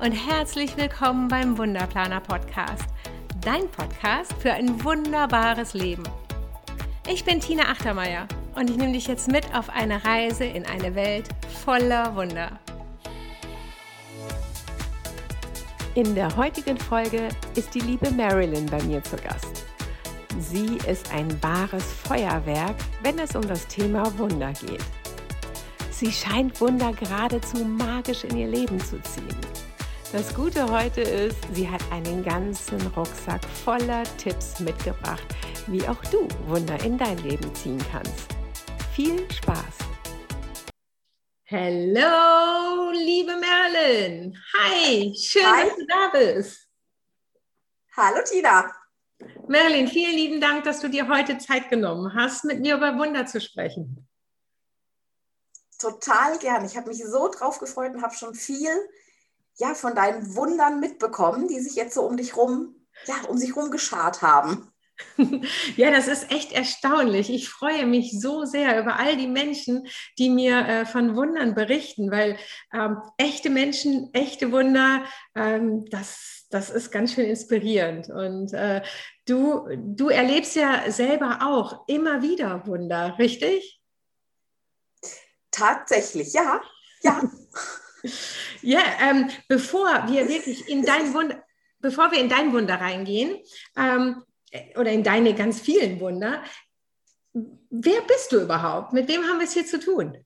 Und herzlich willkommen beim Wunderplaner Podcast, dein Podcast für ein wunderbares Leben. Ich bin Tina Achtermeier und ich nehme dich jetzt mit auf eine Reise in eine Welt voller Wunder. In der heutigen Folge ist die liebe Marilyn bei mir zu Gast. Sie ist ein wahres Feuerwerk, wenn es um das Thema Wunder geht. Sie scheint Wunder geradezu magisch in ihr Leben zu ziehen. Das Gute heute ist, sie hat einen ganzen Rucksack voller Tipps mitgebracht, wie auch du Wunder in dein Leben ziehen kannst. Viel Spaß! Hallo, liebe Merlin. Hi, schön, Hi. dass du da bist. Hallo, Tina. Merlin, vielen lieben Dank, dass du dir heute Zeit genommen hast, mit mir über Wunder zu sprechen total gern. Ich habe mich so drauf gefreut und habe schon viel ja, von deinen Wundern mitbekommen, die sich jetzt so um dich rum, ja, um sich rum geschart haben. Ja, das ist echt erstaunlich. Ich freue mich so sehr über all die Menschen, die mir äh, von Wundern berichten, weil ähm, echte Menschen, echte Wunder, ähm, das, das ist ganz schön inspirierend. Und äh, du, du erlebst ja selber auch immer wieder Wunder, richtig? Tatsächlich, ja, ja. ja, ähm, bevor wir wirklich in dein Wunder, bevor wir in dein Wunder reingehen, ähm, oder in deine ganz vielen Wunder, wer bist du überhaupt? Mit wem haben wir es hier zu tun?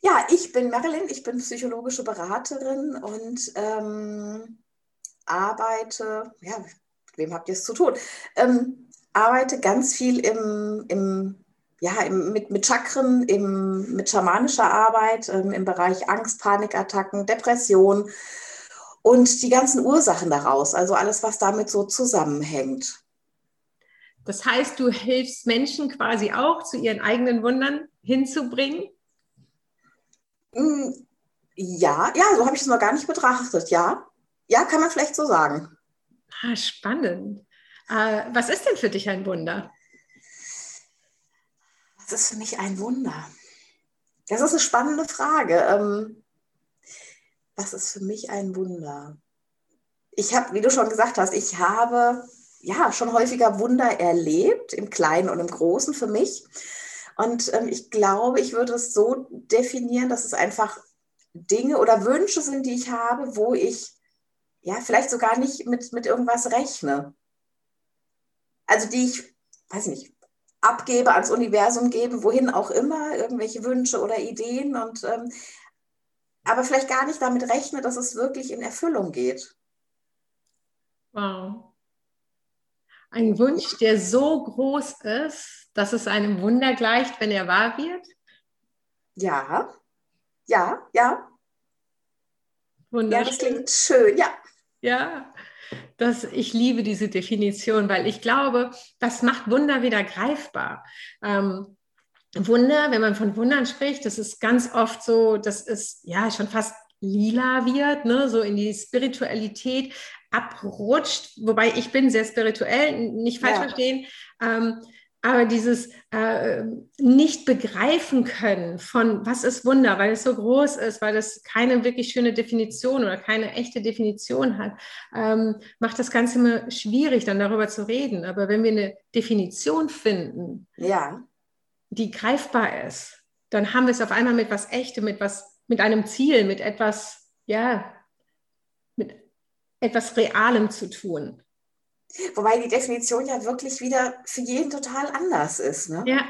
Ja, ich bin Marilyn, ich bin psychologische Beraterin und ähm, arbeite, ja, mit wem habt ihr es zu tun? Ähm, arbeite ganz viel im, im ja, im, mit, mit Chakren, im, mit schamanischer Arbeit ähm, im Bereich Angst, Panikattacken, Depression und die ganzen Ursachen daraus, also alles, was damit so zusammenhängt. Das heißt, du hilfst Menschen quasi auch zu ihren eigenen Wundern hinzubringen? Mm, ja, ja, so habe ich es noch gar nicht betrachtet, ja. Ja, kann man vielleicht so sagen. Ah, spannend. Äh, was ist denn für dich ein Wunder? Das ist für mich ein Wunder. Das ist eine spannende Frage. Ähm, was ist für mich ein Wunder? Ich habe, wie du schon gesagt hast, ich habe ja schon häufiger Wunder erlebt, im Kleinen und im Großen für mich. Und ähm, ich glaube, ich würde es so definieren, dass es einfach Dinge oder Wünsche sind, die ich habe, wo ich ja vielleicht sogar nicht mit, mit irgendwas rechne. Also die ich, weiß nicht, abgebe, ans Universum gebe, wohin auch immer, irgendwelche Wünsche oder Ideen und ähm, aber vielleicht gar nicht damit rechne, dass es wirklich in Erfüllung geht. Wow. Ein Wunsch, der so groß ist, dass es einem Wunder gleicht, wenn er wahr wird? Ja, ja, ja. Wunderschön. Ja, das klingt schön, ja. Ja, dass ich liebe diese Definition, weil ich glaube, das macht Wunder wieder greifbar. Ähm, Wunder, wenn man von Wundern spricht, das ist ganz oft so, das ist ja schon fast lila wird, ne, so in die Spiritualität abrutscht, wobei ich bin sehr spirituell, nicht falsch ja. verstehen. Ähm, aber dieses äh, nicht begreifen können von was ist Wunder, weil es so groß ist, weil es keine wirklich schöne Definition oder keine echte Definition hat, ähm, macht das Ganze immer schwierig, dann darüber zu reden. Aber wenn wir eine Definition finden, ja. die greifbar ist, dann haben wir es auf einmal mit was Echtem, mit was, mit einem Ziel, mit etwas, ja, mit etwas Realem zu tun. Wobei die Definition ja wirklich wieder für jeden total anders ist. Ne? Ja.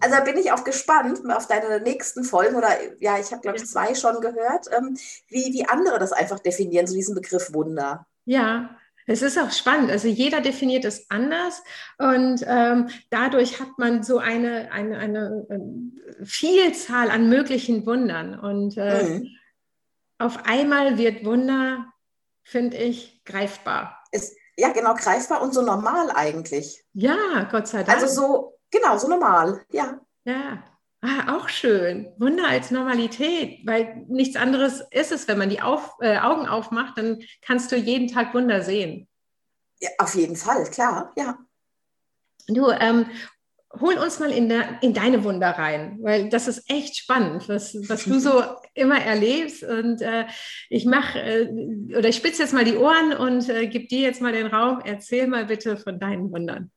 Also da bin ich auch gespannt auf deine nächsten Folgen oder ja, ich habe glaube ich zwei schon gehört, ähm, wie, wie andere das einfach definieren, so diesen Begriff Wunder. Ja, es ist auch spannend. Also jeder definiert es anders und ähm, dadurch hat man so eine, eine, eine, eine Vielzahl an möglichen Wundern. Und äh, mhm. auf einmal wird Wunder, finde ich, greifbar. Es, ja, genau, greifbar und so normal eigentlich. Ja, Gott sei Dank. Also so, genau, so normal, ja. Ja, ah, auch schön. Wunder als Normalität, weil nichts anderes ist es, wenn man die auf, äh, Augen aufmacht, dann kannst du jeden Tag Wunder sehen. Ja, auf jeden Fall, klar, ja. Du, ähm, hol uns mal in, der, in deine Wunder rein, weil das ist echt spannend, was, was du so immer erlebst. Und äh, ich mache, äh, oder ich spitze jetzt mal die Ohren und äh, gebe dir jetzt mal den Raum. Erzähl mal bitte von deinen Wundern.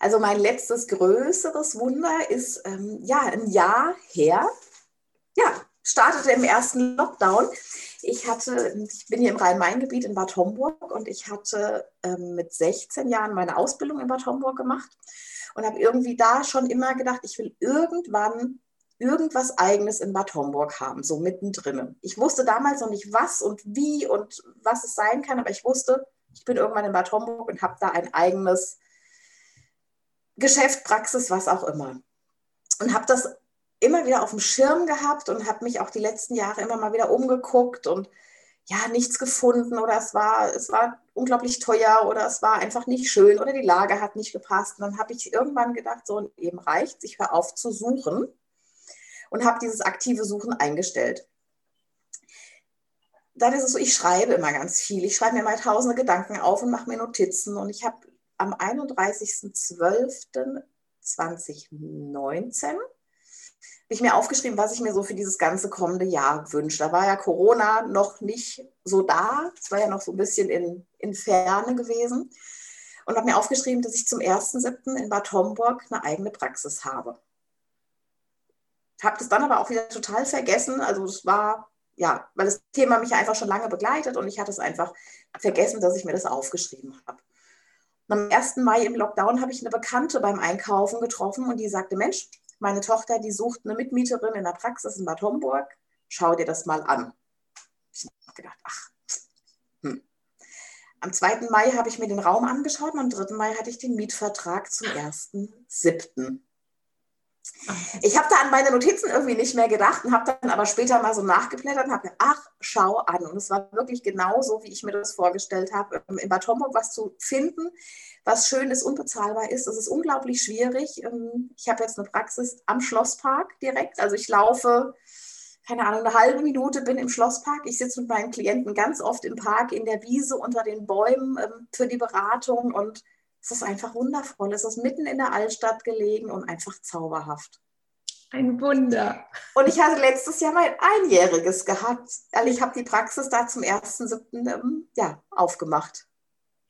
Also mein letztes größeres Wunder ist ähm, ja ein Jahr her. Ja, startete im ersten Lockdown. Ich hatte, ich bin hier im Rhein-Main-Gebiet in Bad Homburg und ich hatte ähm, mit 16 Jahren meine Ausbildung in Bad Homburg gemacht und habe irgendwie da schon immer gedacht, ich will irgendwann irgendwas Eigenes in Bad Homburg haben, so mittendrin. Ich wusste damals noch nicht, was und wie und was es sein kann, aber ich wusste, ich bin irgendwann in Bad Homburg und habe da ein eigenes Geschäft, Praxis, was auch immer. Und habe das immer wieder auf dem Schirm gehabt und habe mich auch die letzten Jahre immer mal wieder umgeguckt und ja, nichts gefunden oder es war, es war unglaublich teuer oder es war einfach nicht schön oder die Lage hat nicht gepasst. Und dann habe ich irgendwann gedacht, so eben reicht, ich höre auf zu suchen und habe dieses aktive Suchen eingestellt. Dann ist es so, ich schreibe immer ganz viel. Ich schreibe mir mal tausende Gedanken auf und mache mir Notizen. Und ich habe am 31.12.2019 ich mir aufgeschrieben, was ich mir so für dieses ganze kommende Jahr wünsche. Da war ja Corona noch nicht so da. Es war ja noch so ein bisschen in, in Ferne gewesen. Und habe mir aufgeschrieben, dass ich zum 1.7. in Bad Homburg eine eigene Praxis habe. Habe das dann aber auch wieder total vergessen. Also es war, ja, weil das Thema mich einfach schon lange begleitet und ich hatte es einfach vergessen, dass ich mir das aufgeschrieben habe. Am 1. Mai im Lockdown habe ich eine Bekannte beim Einkaufen getroffen und die sagte, Mensch, meine Tochter, die sucht eine Mitmieterin in der Praxis in Bad Homburg. Schau dir das mal an. Ich habe gedacht, ach, hm. Am 2. Mai habe ich mir den Raum angeschaut und am 3. Mai hatte ich den Mietvertrag zum 1.7. Ich habe da an meine Notizen irgendwie nicht mehr gedacht und habe dann aber später mal so nachgeblättert und habe gedacht, ach, schau an. Und es war wirklich genau so, wie ich mir das vorgestellt habe, in Bad Homburg was zu finden, was schön ist, unbezahlbar ist. Es ist unglaublich schwierig. Ähm, ich habe jetzt eine Praxis am Schlosspark direkt. Also ich laufe, keine Ahnung, eine halbe Minute, bin im Schlosspark. Ich sitze mit meinen Klienten ganz oft im Park, in der Wiese, unter den Bäumen ähm, für die Beratung. Und es ist einfach wundervoll. Es ist mitten in der Altstadt gelegen und einfach zauberhaft. Ein Wunder. Und ich hatte letztes Jahr mein Einjähriges gehabt. Also ich habe die Praxis da zum 1.7. Ähm, ja, aufgemacht.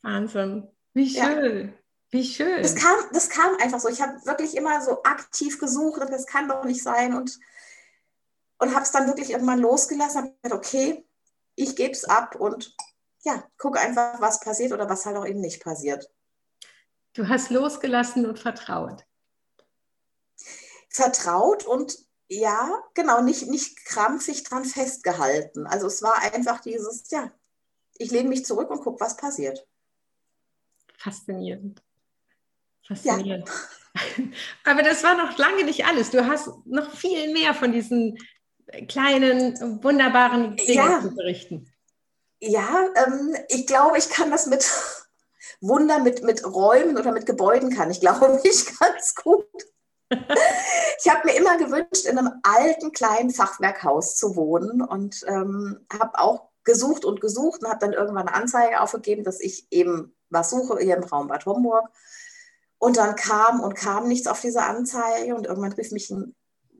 Wahnsinn. Wie schön. Ja. Wie schön. Das kam, das kam einfach so. Ich habe wirklich immer so aktiv gesucht und das kann doch nicht sein. Und, und habe es dann wirklich irgendwann losgelassen. Habe gesagt, okay, ich gebe es ab und ja, gucke einfach, was passiert oder was halt auch eben nicht passiert. Du hast losgelassen und vertraut. Vertraut und ja, genau, nicht, nicht krampfig dran festgehalten. Also es war einfach dieses, ja, ich lehne mich zurück und gucke, was passiert faszinierend. Faszinierend. Ja. Aber das war noch lange nicht alles. Du hast noch viel mehr von diesen kleinen, wunderbaren Dingen ja. zu berichten. Ja, ähm, ich glaube, ich kann das mit Wunder, mit, mit Räumen oder mit Gebäuden kann. Ich glaube ich ganz gut. ich habe mir immer gewünscht, in einem alten kleinen Fachwerkhaus zu wohnen und ähm, habe auch gesucht und gesucht und habe dann irgendwann eine Anzeige aufgegeben, dass ich eben was suche hier im Raum Bad Homburg. Und dann kam und kam nichts auf diese Anzeige und irgendwann rief mich ein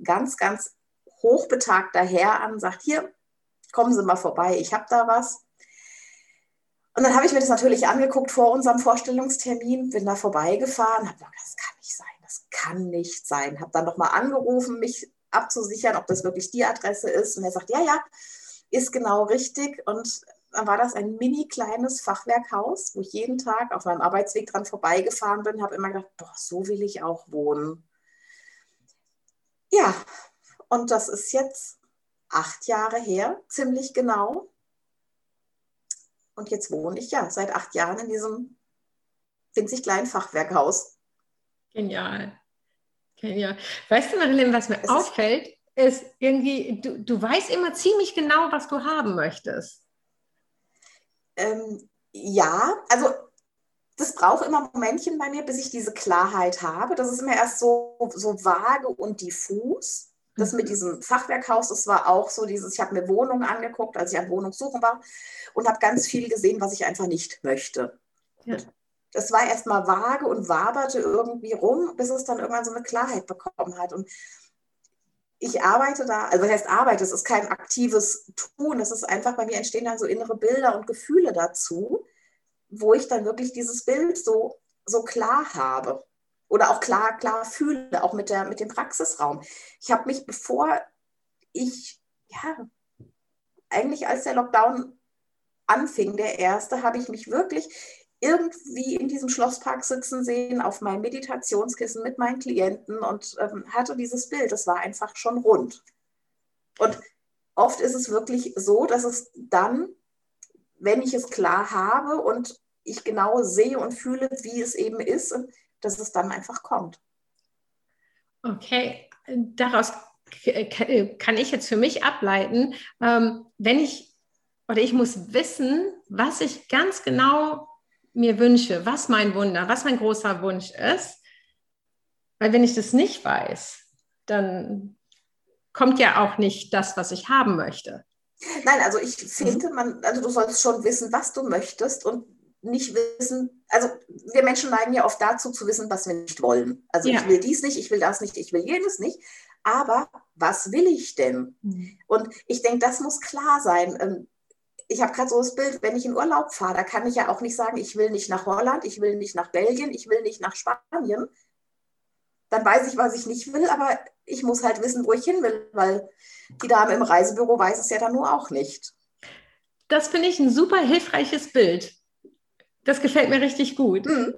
ganz, ganz hochbetagter Herr an und sagt, hier, kommen Sie mal vorbei, ich habe da was. Und dann habe ich mir das natürlich angeguckt vor unserem Vorstellungstermin, bin da vorbeigefahren, habe gedacht, das kann nicht sein, das kann nicht sein. Habe dann nochmal angerufen, mich abzusichern, ob das wirklich die Adresse ist. Und er sagt, ja, ja, ist genau richtig. Und dann war das ein mini kleines Fachwerkhaus, wo ich jeden Tag auf meinem Arbeitsweg dran vorbeigefahren bin, habe immer gedacht, boah, so will ich auch wohnen. Ja, und das ist jetzt acht Jahre her, ziemlich genau. Und jetzt wohne ich ja seit acht Jahren in diesem winzig kleinen Fachwerkhaus. Genial. Genial. Weißt du, Marilyn, was mir es auffällt, ist irgendwie, du, du weißt immer ziemlich genau, was du haben möchtest. Ähm, ja, also das braucht immer ein Momentchen bei mir, bis ich diese Klarheit habe. Das ist immer erst so, so vage und diffus. Das mit mhm. diesem Fachwerkhaus, das war auch so dieses, ich habe mir Wohnungen angeguckt, als ich an Wohnungssuchen war und habe ganz viel gesehen, was ich einfach nicht möchte. Ja. das war erstmal vage und waberte irgendwie rum, bis es dann irgendwann so eine Klarheit bekommen hat. Und ich arbeite da, also das heißt Arbeit, es ist kein aktives Tun, es ist einfach, bei mir entstehen dann so innere Bilder und Gefühle dazu, wo ich dann wirklich dieses Bild so, so klar habe oder auch klar, klar fühle, auch mit, der, mit dem Praxisraum. Ich habe mich, bevor ich, ja, eigentlich als der Lockdown anfing, der erste, habe ich mich wirklich irgendwie in diesem Schlosspark sitzen sehen, auf meinem Meditationskissen mit meinen Klienten und ähm, hatte dieses Bild. Es war einfach schon rund. Und oft ist es wirklich so, dass es dann, wenn ich es klar habe und ich genau sehe und fühle, wie es eben ist, dass es dann einfach kommt. Okay, daraus kann ich jetzt für mich ableiten, ähm, wenn ich oder ich muss wissen, was ich ganz genau mir wünsche, was mein Wunder, was mein großer Wunsch ist. Weil wenn ich das nicht weiß, dann kommt ja auch nicht das, was ich haben möchte. Nein, also ich finde, man, also du sollst schon wissen, was du möchtest und nicht wissen, also wir Menschen neigen ja oft dazu zu wissen, was wir nicht wollen. Also ja. ich will dies nicht, ich will das nicht, ich will jenes nicht. Aber was will ich denn? Mhm. Und ich denke, das muss klar sein. Ähm, ich habe gerade so das Bild, wenn ich in Urlaub fahre, da kann ich ja auch nicht sagen, ich will nicht nach Holland, ich will nicht nach Belgien, ich will nicht nach Spanien. Dann weiß ich, was ich nicht will, aber ich muss halt wissen, wo ich hin will, weil die Dame im Reisebüro weiß es ja dann nur auch nicht. Das finde ich ein super hilfreiches Bild. Das gefällt mir richtig gut. Mhm.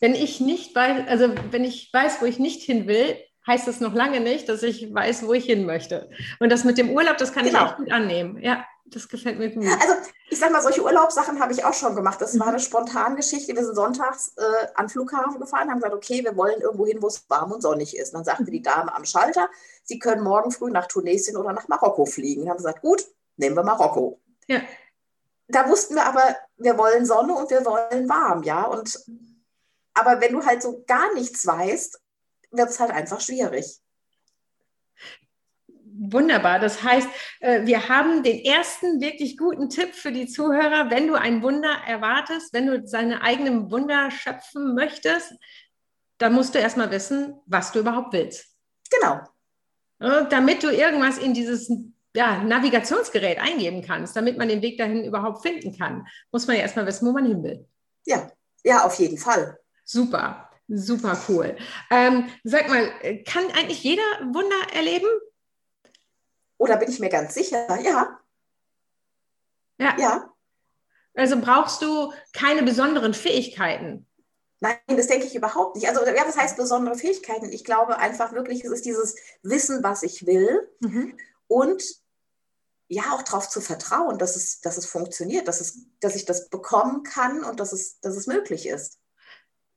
Wenn ich nicht weiß, also wenn ich weiß, wo ich nicht hin will, heißt das noch lange nicht, dass ich weiß, wo ich hin möchte. Und das mit dem Urlaub, das kann genau. ich auch gut annehmen. Ja das gefällt mir gut. Also ich sag mal, solche Urlaubssachen habe ich auch schon gemacht. Das war eine spontane Geschichte. Wir sind sonntags äh, an Flughafen gefahren, haben gesagt, okay, wir wollen irgendwo hin, wo es warm und sonnig ist. Und dann sagte die Dame am Schalter, Sie können morgen früh nach Tunesien oder nach Marokko fliegen. Und haben gesagt, gut, nehmen wir Marokko. Ja. Da wussten wir aber, wir wollen Sonne und wir wollen warm, ja. Und aber wenn du halt so gar nichts weißt, wird es halt einfach schwierig. Wunderbar. Das heißt, äh, wir haben den ersten wirklich guten Tipp für die Zuhörer. Wenn du ein Wunder erwartest, wenn du seine eigenen Wunder schöpfen möchtest, dann musst du erstmal wissen, was du überhaupt willst. Genau. Damit du irgendwas in dieses ja, Navigationsgerät eingeben kannst, damit man den Weg dahin überhaupt finden kann, muss man ja erstmal wissen, wo man hin will. Ja, ja, auf jeden Fall. Super, super cool. Ähm, sag mal, kann eigentlich jeder Wunder erleben? Oder bin ich mir ganz sicher? Ja. Ja. ja. Also brauchst du keine besonderen Fähigkeiten? Nein, das denke ich überhaupt nicht. Also, ja, was heißt besondere Fähigkeiten? Ich glaube einfach wirklich, es ist dieses Wissen, was ich will mhm. und ja, auch darauf zu vertrauen, dass es, dass es funktioniert, dass, es, dass ich das bekommen kann und dass es, dass es möglich ist.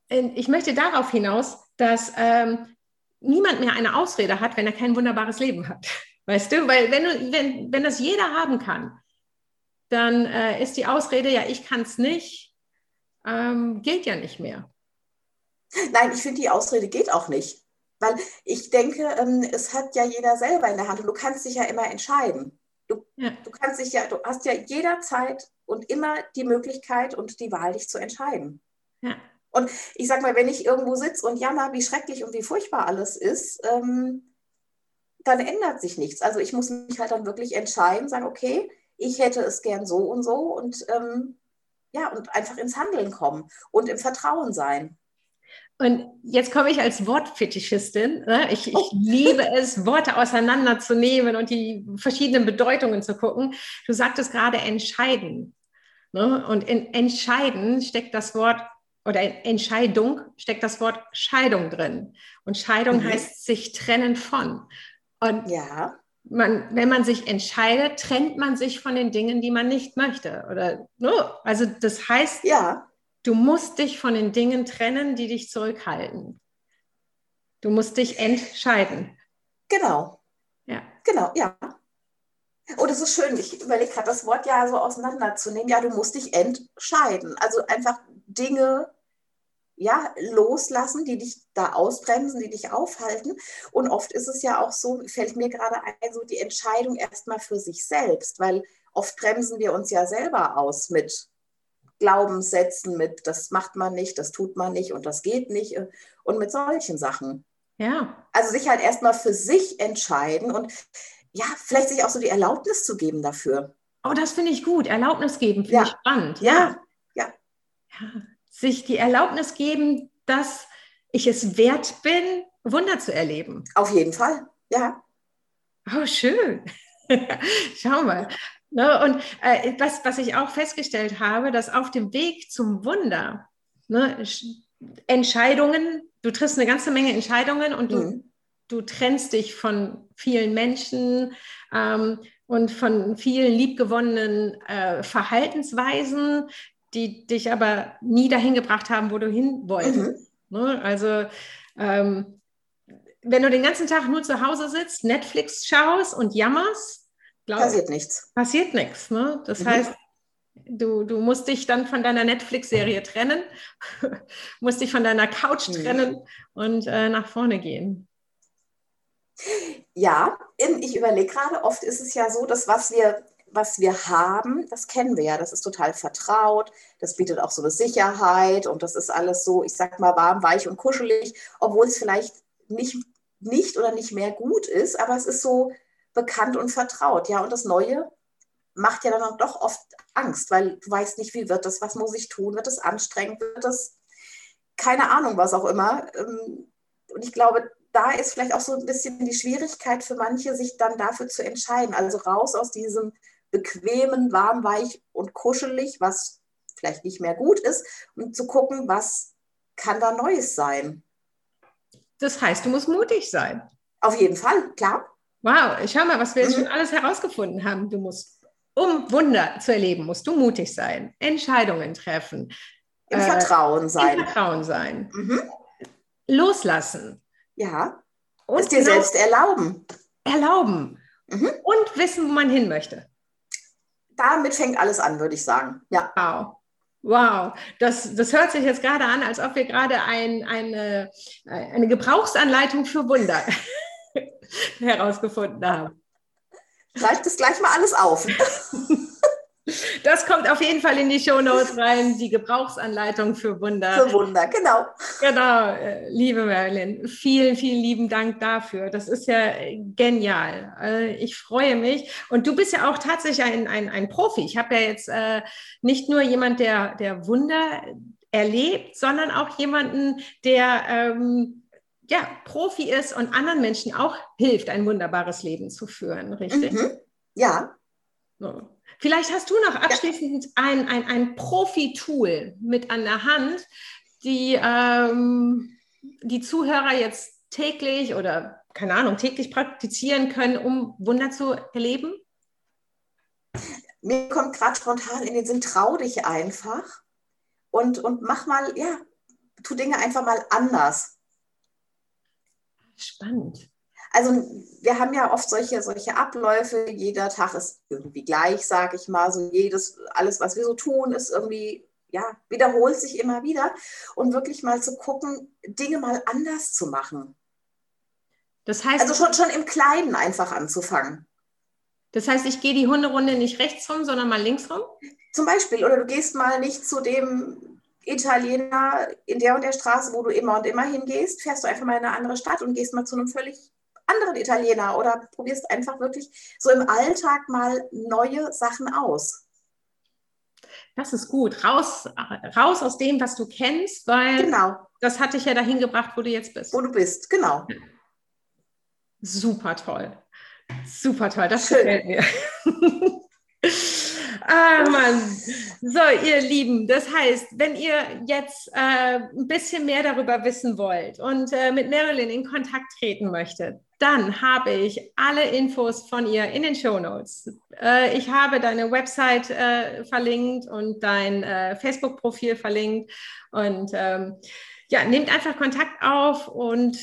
Ich möchte darauf hinaus, dass ähm, niemand mehr eine Ausrede hat, wenn er kein wunderbares Leben hat. Weißt du, weil wenn, du, wenn, wenn das jeder haben kann, dann äh, ist die Ausrede, ja, ich kann es nicht, ähm, gilt ja nicht mehr. Nein, ich finde, die Ausrede geht auch nicht. Weil ich denke, ähm, es hat ja jeder selber in der Hand und du kannst dich ja immer entscheiden. Du, ja. du kannst dich ja, du hast ja jederzeit und immer die Möglichkeit und die Wahl, dich zu entscheiden. Ja. Und ich sag mal, wenn ich irgendwo sitze und jammer, wie schrecklich und wie furchtbar alles ist, ähm, dann ändert sich nichts. Also ich muss mich halt dann wirklich entscheiden, sagen, okay, ich hätte es gern so und so und ähm, ja, und einfach ins Handeln kommen und im Vertrauen sein. Und jetzt komme ich als Wortfetischistin. Ne? Ich, ich oh. liebe es, Worte auseinanderzunehmen und die verschiedenen Bedeutungen zu gucken. Du sagtest gerade entscheiden. Ne? Und in entscheiden steckt das Wort oder in Entscheidung steckt das Wort Scheidung drin. Und Scheidung mhm. heißt sich trennen von. Und ja. man, wenn man sich entscheidet, trennt man sich von den Dingen, die man nicht möchte. Oder no, also das heißt, ja. Du musst dich von den Dingen trennen, die dich zurückhalten. Du musst dich entscheiden. Genau. Ja. Genau, ja. Oh, das ist schön. Ich überlege gerade, das Wort ja so auseinanderzunehmen. Ja, du musst dich entscheiden. Also einfach Dinge ja, loslassen, die dich da ausbremsen, die dich aufhalten. Und oft ist es ja auch so, fällt mir gerade ein, so die Entscheidung erstmal für sich selbst, weil oft bremsen wir uns ja selber aus mit Glaubenssätzen, mit das macht man nicht, das tut man nicht und das geht nicht äh, und mit solchen Sachen. Ja. Also sich halt erstmal für sich entscheiden und ja, vielleicht sich auch so die Erlaubnis zu geben dafür. Oh, das finde ich gut. Erlaubnis geben, finde Ja. ich spannend. Ja, ja. Ja. Sich die Erlaubnis geben, dass ich es wert bin, Wunder zu erleben. Auf jeden Fall. Ja. Oh, schön. Schau mal. Ne, und äh, was, was ich auch festgestellt habe, dass auf dem Weg zum Wunder ne, Sch- Entscheidungen, du triffst eine ganze Menge Entscheidungen und du, Mhm. du trennst dich von vielen Menschen ähm, und von vielen liebgewonnenen äh, Verhaltensweisen, die dich aber nie dahin gebracht haben, wo du hin wolltest. Mhm. Ne? Also ähm, wenn du den ganzen Tag nur zu Hause sitzt, Netflix schaust und jammerst, glaub, Passiert nichts. passiert nichts. Ne? Das Mhm. heißt, du, du musst dich dann von deiner Netflix-Serie trennen, musst dich von deiner Couch Mhm. trennen und äh, nach vorne gehen. Ja, ich überlege gerade, oft ist es ja so, dass was wir, was wir haben, das kennen wir ja, das ist total vertraut, das bietet auch so eine Sicherheit und das ist alles so, ich sag mal, warm, weich und kuschelig, obwohl es vielleicht nicht, nicht oder nicht mehr gut ist, aber es ist so bekannt und vertraut, ja, und das Neue macht ja dann auch doch oft Angst, weil du weißt nicht, wie wird das, was muss ich tun, wird es anstrengend, wird das, keine Ahnung, was auch immer. Ähm, Und ich glaube, da ist vielleicht auch so ein bisschen die Schwierigkeit für manche, sich dann dafür zu entscheiden. Also raus aus diesem bequemen, warm, weich und kuschelig, was vielleicht nicht mehr gut ist, und zu gucken, was kann da Neues sein. Das heißt, du musst mutig sein. Auf jeden Fall, klar. Wow, schau mal, was wir jetzt Mhm. schon alles herausgefunden haben. Du musst, um Wunder zu erleben, musst du mutig sein, Entscheidungen treffen, Im Äh, Vertrauen im sein. Vertrauen sein, Mhm. loslassen Ja, und es dir genau selbst erlauben. erlauben Mhm. und wissen, wo man hin möchte. Damit fängt alles an, würde ich sagen. Ja, Wow. Wow, das, das hört sich jetzt gerade an, als ob wir gerade ein, eine, eine Gebrauchsanleitung für Wunder herausgefunden haben. schreib das gleich mal alles auf. Das kommt auf jeden Fall in die Shownotes rein, die Gebrauchsanleitung für Wunder. Für Wunder, genau. Genau, äh, liebe Marilyn, vielen, vielen lieben Dank dafür. Das ist ja genial. Äh, Ich freue mich. Und du bist ja auch tatsächlich ein, ein, ein Profi. Ich habe ja jetzt äh, nicht nur jemand, der, der Wunder erlebt, sondern auch jemanden, der ähm, ja, Profi ist und anderen Menschen auch hilft, ein wunderbares Leben zu führen, richtig? Mhm. Ja, So. Vielleicht hast du noch abschließend ein, ein, ein Profi-Tool mit an der Hand, die ähm, die Zuhörer jetzt täglich oder keine Ahnung, täglich praktizieren können, um Wunder zu erleben? mir kommt gerade spontan in den Sinn, trau dich einfach und, und mach mal, ja, tu Dinge einfach mal anders. Spannend. Also wir haben ja oft solche, solche Abläufe, jeder Tag ist irgendwie gleich, sage ich mal, so jedes, alles, was wir so tun, ist irgendwie, ja, wiederholt sich immer wieder und wirklich mal zu gucken, Dinge mal anders zu machen. Das heißt, Also schon, schon im Kleinen einfach anzufangen. das heißt, ich gehe die Hunderunde nicht rechts rum, sondern mal links rum? Zum Beispiel, oder du gehst mal nicht zu dem Italiener in der und der Straße, wo du immer und immer hingehst, fährst du einfach mal in eine andere Stadt und gehst mal zu einem völlig anderen Italiener oder probierst einfach wirklich so im Alltag mal neue Sachen aus. Das ist gut. Raus, raus aus dem, was du kennst, weil Genau, das hat dich ja dahin gebracht, wo du jetzt bist. wo du bist, genau. Super toll. Super toll, das Schön. gefällt mir. ah, Mann. So, ihr Lieben, das heißt, wenn ihr jetzt äh, ein bisschen mehr darüber wissen wollt und äh, mit Marilyn in Kontakt treten möchtet, dann habe ich alle Infos von ihr in den Show Notes. Äh, ich habe deine Website äh, verlinkt und dein äh, Facebook-Profil verlinkt. Und ähm, ja, nehmt einfach Kontakt auf und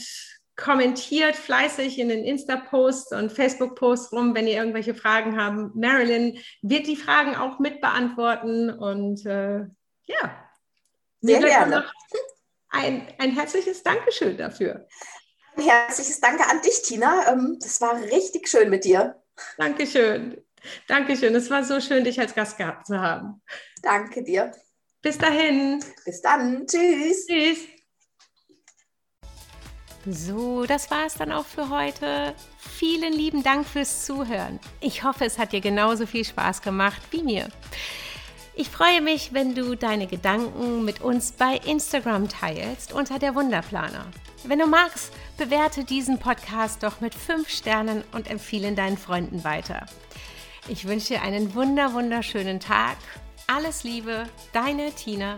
kommentiert fleißig in den Insta-Posts und Facebook-Posts rum, wenn ihr irgendwelche Fragen habt. Marilyn wird die Fragen auch mit beantworten und äh, ja, Sehr gerne. Ein, ein herzliches Dankeschön dafür. Ein herzliches Danke an dich, Tina. Ähm, Das war richtig schön mit dir. Dankeschön. Dankeschön. Es war so schön, dich als Gast gehabt zu haben. Danke dir. Bis dahin. Bis dann. Tschüss. Tschüss. So, das war es dann auch für heute. Vielen lieben Dank fürs Zuhören. Ich hoffe, es hat dir genauso viel Spaß gemacht wie mir. Ich freue mich, wenn du deine Gedanken mit uns bei Instagram teilst unter der Wunderplaner. Wenn du magst, bewerte diesen Podcast doch mit 5 Sternen und empfehle deinen Freunden weiter. Ich wünsche dir einen wunder wunderschönen Tag. Alles Liebe, deine Tina.